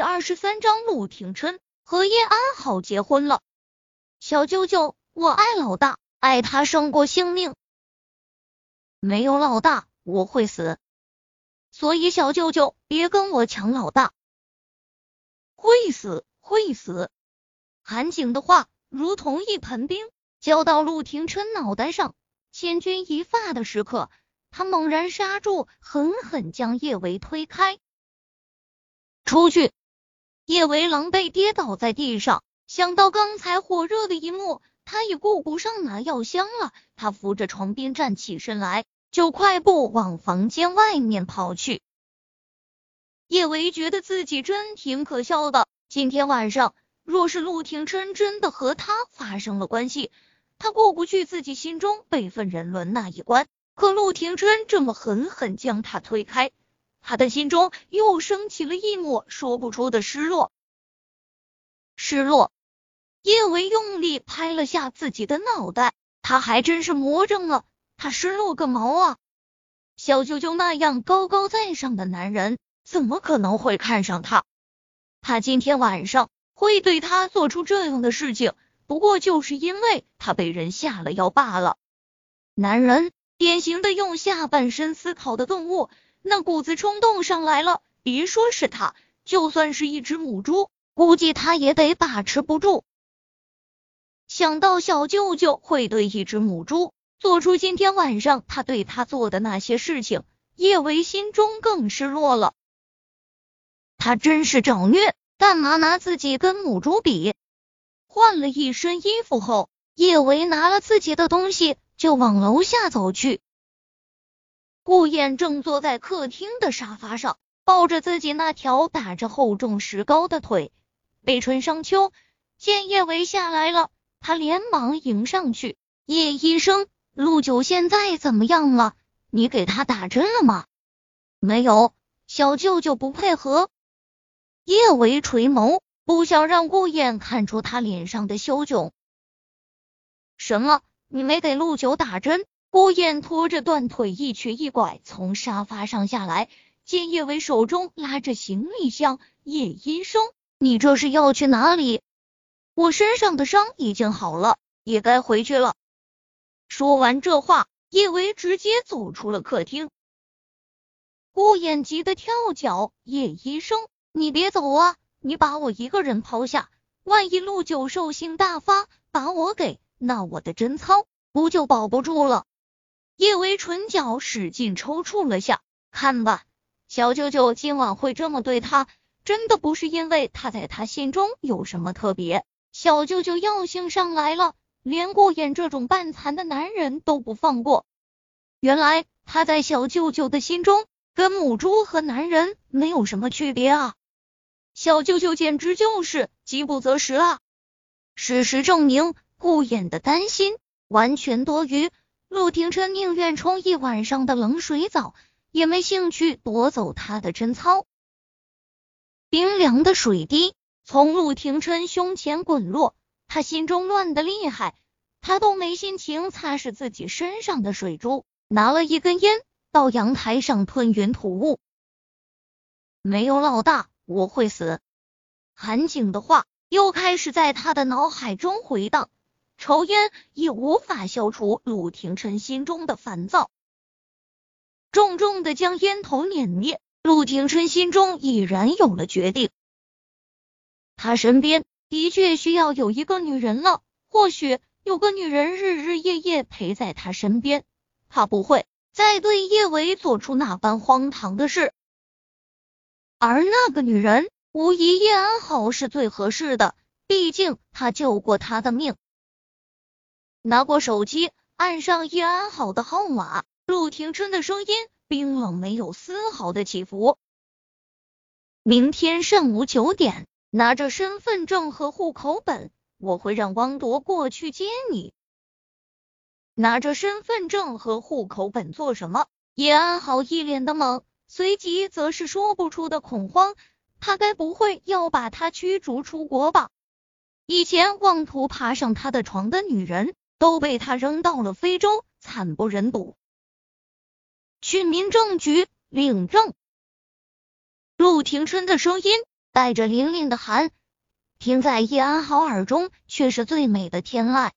第二十三章，陆廷琛和叶安好结婚了。小舅舅，我爱老大，爱他胜过性命。没有老大，我会死。所以小舅舅，别跟我抢老大。会死，会死。韩景的话如同一盆冰浇到陆廷琛脑袋上，千钧一发的时刻，他猛然刹住，狠狠将叶维推开。出去。叶维狼狈跌倒在地上，想到刚才火热的一幕，他已顾不上拿药箱了。他扶着床边站起身来，就快步往房间外面跑去。叶维觉得自己真挺可笑的。今天晚上，若是陆廷琛真的和他发生了关系，他过不去自己心中备份人伦那一关。可陆廷琛这么狠狠将他推开。他的心中又升起了一抹说不出的失落。失落，叶维用力拍了下自己的脑袋，他还真是魔怔了。他失落个毛啊！小舅舅那样高高在上的男人，怎么可能会看上他？他今天晚上会对他做出这样的事情，不过就是因为他被人下了药罢了。男人，典型的用下半身思考的动物。那股子冲动上来了，别说是他，就算是一只母猪，估计他也得把持不住。想到小舅舅会对一只母猪做出今天晚上他对他做的那些事情，叶维心中更失落了。他真是找虐，干嘛拿自己跟母猪比？换了一身衣服后，叶维拿了自己的东西就往楼下走去。顾燕正坐在客厅的沙发上，抱着自己那条打着厚重石膏的腿。北春商秋见叶维下来了，他连忙迎上去：“叶医生，陆九现在怎么样了？你给他打针了吗？”“没有，小舅舅不配合。”叶维垂眸，不想让顾燕看出他脸上的羞窘。“什么？你没给陆九打针？”顾燕拖着断腿一瘸一拐从沙发上下来，见叶伟手中拉着行李箱。叶医生，你这是要去哪里？我身上的伤已经好了，也该回去了。说完这话，叶维直接走出了客厅。顾燕急得跳脚：“叶医生，你别走啊！你把我一个人抛下，万一陆九兽性大发把我给……那我的贞操不就保不住了？”叶维唇角使劲抽搐了下，看吧，小舅舅今晚会这么对他，真的不是因为他在他心中有什么特别。小舅舅药性上来了，连顾衍这种半残的男人都不放过。原来他在小舅舅的心中，跟母猪和男人没有什么区别啊！小舅舅简直就是饥不择食啊！事实证明，顾衍的担心完全多余。陆廷琛宁愿冲一晚上的冷水澡，也没兴趣夺走他的贞操。冰凉的水滴从陆廷琛胸前滚落，他心中乱的厉害，他都没心情擦拭自己身上的水珠，拿了一根烟到阳台上吞云吐雾。没有老大，我会死。韩景的话又开始在他的脑海中回荡。抽烟也无法消除陆廷琛心中的烦躁，重重的将烟头碾灭。陆廷琛心中已然有了决定，他身边的确需要有一个女人了。或许有个女人日日夜夜陪在他身边，他不会再对叶维做出那般荒唐的事。而那个女人，无疑叶安好是最合适的，毕竟他救过他的命。拿过手机，按上叶安好的号码。陆廷琛的声音冰冷，没有丝毫的起伏。明天上午九点，拿着身份证和户口本，我会让汪铎过去接你。拿着身份证和户口本做什么？叶安好一脸的懵，随即则是说不出的恐慌。他该不会要把他驱逐出国吧？以前妄图爬上他的床的女人。都被他扔到了非洲，惨不忍睹。去民政局领证。陆廷琛的声音带着凛凛的寒，听在叶安好耳中却是最美的天籁。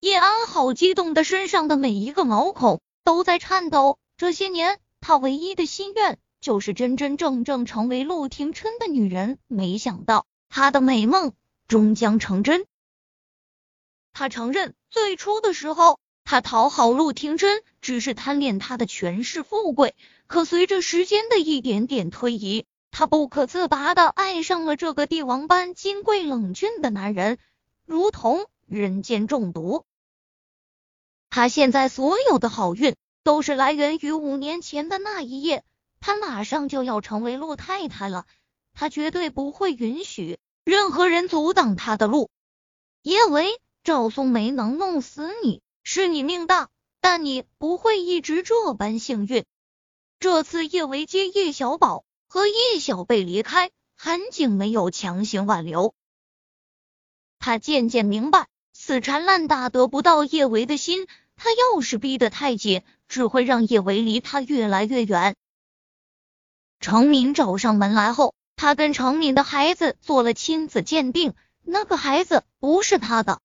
叶安好激动的身上的每一个毛孔都在颤抖。这些年，他唯一的心愿就是真真正正成为陆廷琛的女人。没想到，他的美梦终将成真。他承认，最初的时候，他讨好陆廷琛只是贪恋他的权势富贵。可随着时间的一点点推移，他不可自拔的爱上了这个帝王般金贵冷峻的男人，如同人间中毒。他现在所有的好运都是来源于五年前的那一夜。他马上就要成为陆太太了，他绝对不会允许任何人阻挡他的路。叶维。赵松没能弄死你，是你命大，但你不会一直这般幸运。这次叶维接叶小宝和叶小贝离开，韩景没有强行挽留。他渐渐明白，死缠烂打得不到叶维的心，他要是逼得太紧，只会让叶维离他越来越远。程敏找上门来后，他跟程敏的孩子做了亲子鉴定，那个孩子不是他的。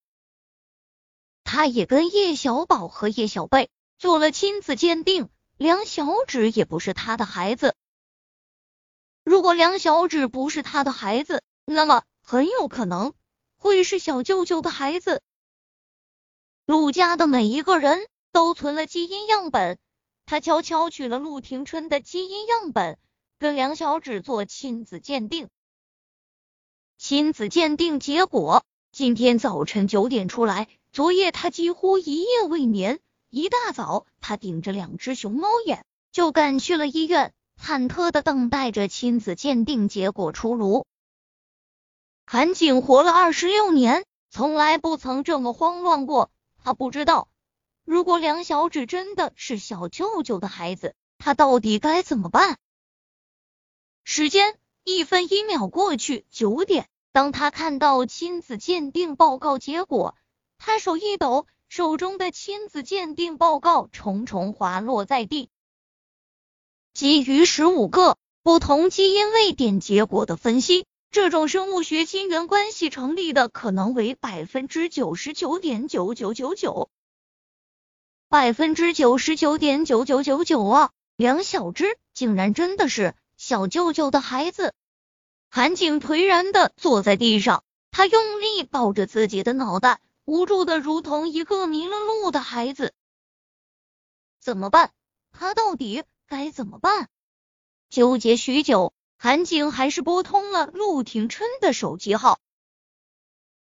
他也跟叶小宝和叶小贝做了亲子鉴定，梁小芷也不是他的孩子。如果梁小芷不是他的孩子，那么很有可能会是小舅舅的孩子。陆家的每一个人都存了基因样本，他悄悄取了陆廷琛的基因样本，跟梁小芷做亲子鉴定。亲子鉴定结果今天早晨九点出来。昨夜他几乎一夜未眠，一大早他顶着两只熊猫眼就赶去了医院，忐忑的等待着亲子鉴定结果出炉。韩景活了二十六年，从来不曾这么慌乱过。他不知道，如果梁小芷真的是小舅舅的孩子，他到底该怎么办？时间一分一秒过去，九点，当他看到亲子鉴定报告结果。他手一抖，手中的亲子鉴定报告重重滑落在地。基于十五个不同基因位点结果的分析，这种生物学亲缘关系成立的可能为百分之九十九点九九九九，百分之九十九点九九九九啊！梁小芝竟然真的是小舅舅的孩子。韩景颓然的坐在地上，他用力抱着自己的脑袋。无助的如同一个迷了路的孩子，怎么办？他到底该怎么办？纠结许久，韩景还是拨通了陆廷琛的手机号。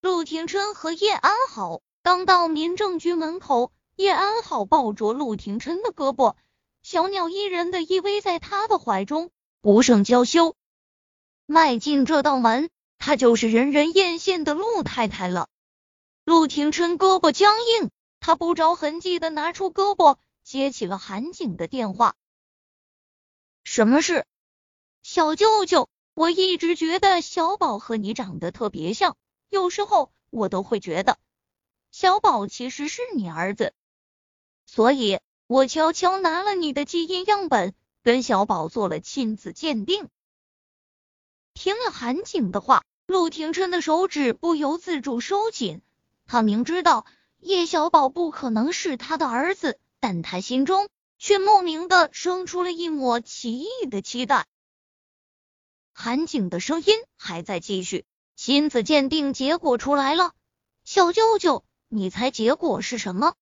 陆廷琛和叶安好刚到民政局门口，叶安好抱着陆廷琛的胳膊，小鸟依人的依偎在他的怀中，不胜娇羞。迈进这道门，她就是人人艳羡的陆太太了。陆廷琛胳膊僵硬，他不着痕迹的拿出胳膊接起了韩景的电话。什么事？小舅舅，我一直觉得小宝和你长得特别像，有时候我都会觉得小宝其实是你儿子，所以我悄悄拿了你的基因样本，跟小宝做了亲子鉴定。听了韩景的话，陆廷琛的手指不由自主收紧。他明知道叶小宝不可能是他的儿子，但他心中却莫名的生出了一抹奇异的期待。韩景的声音还在继续，亲子鉴定结果出来了，小舅舅，你猜结果是什么？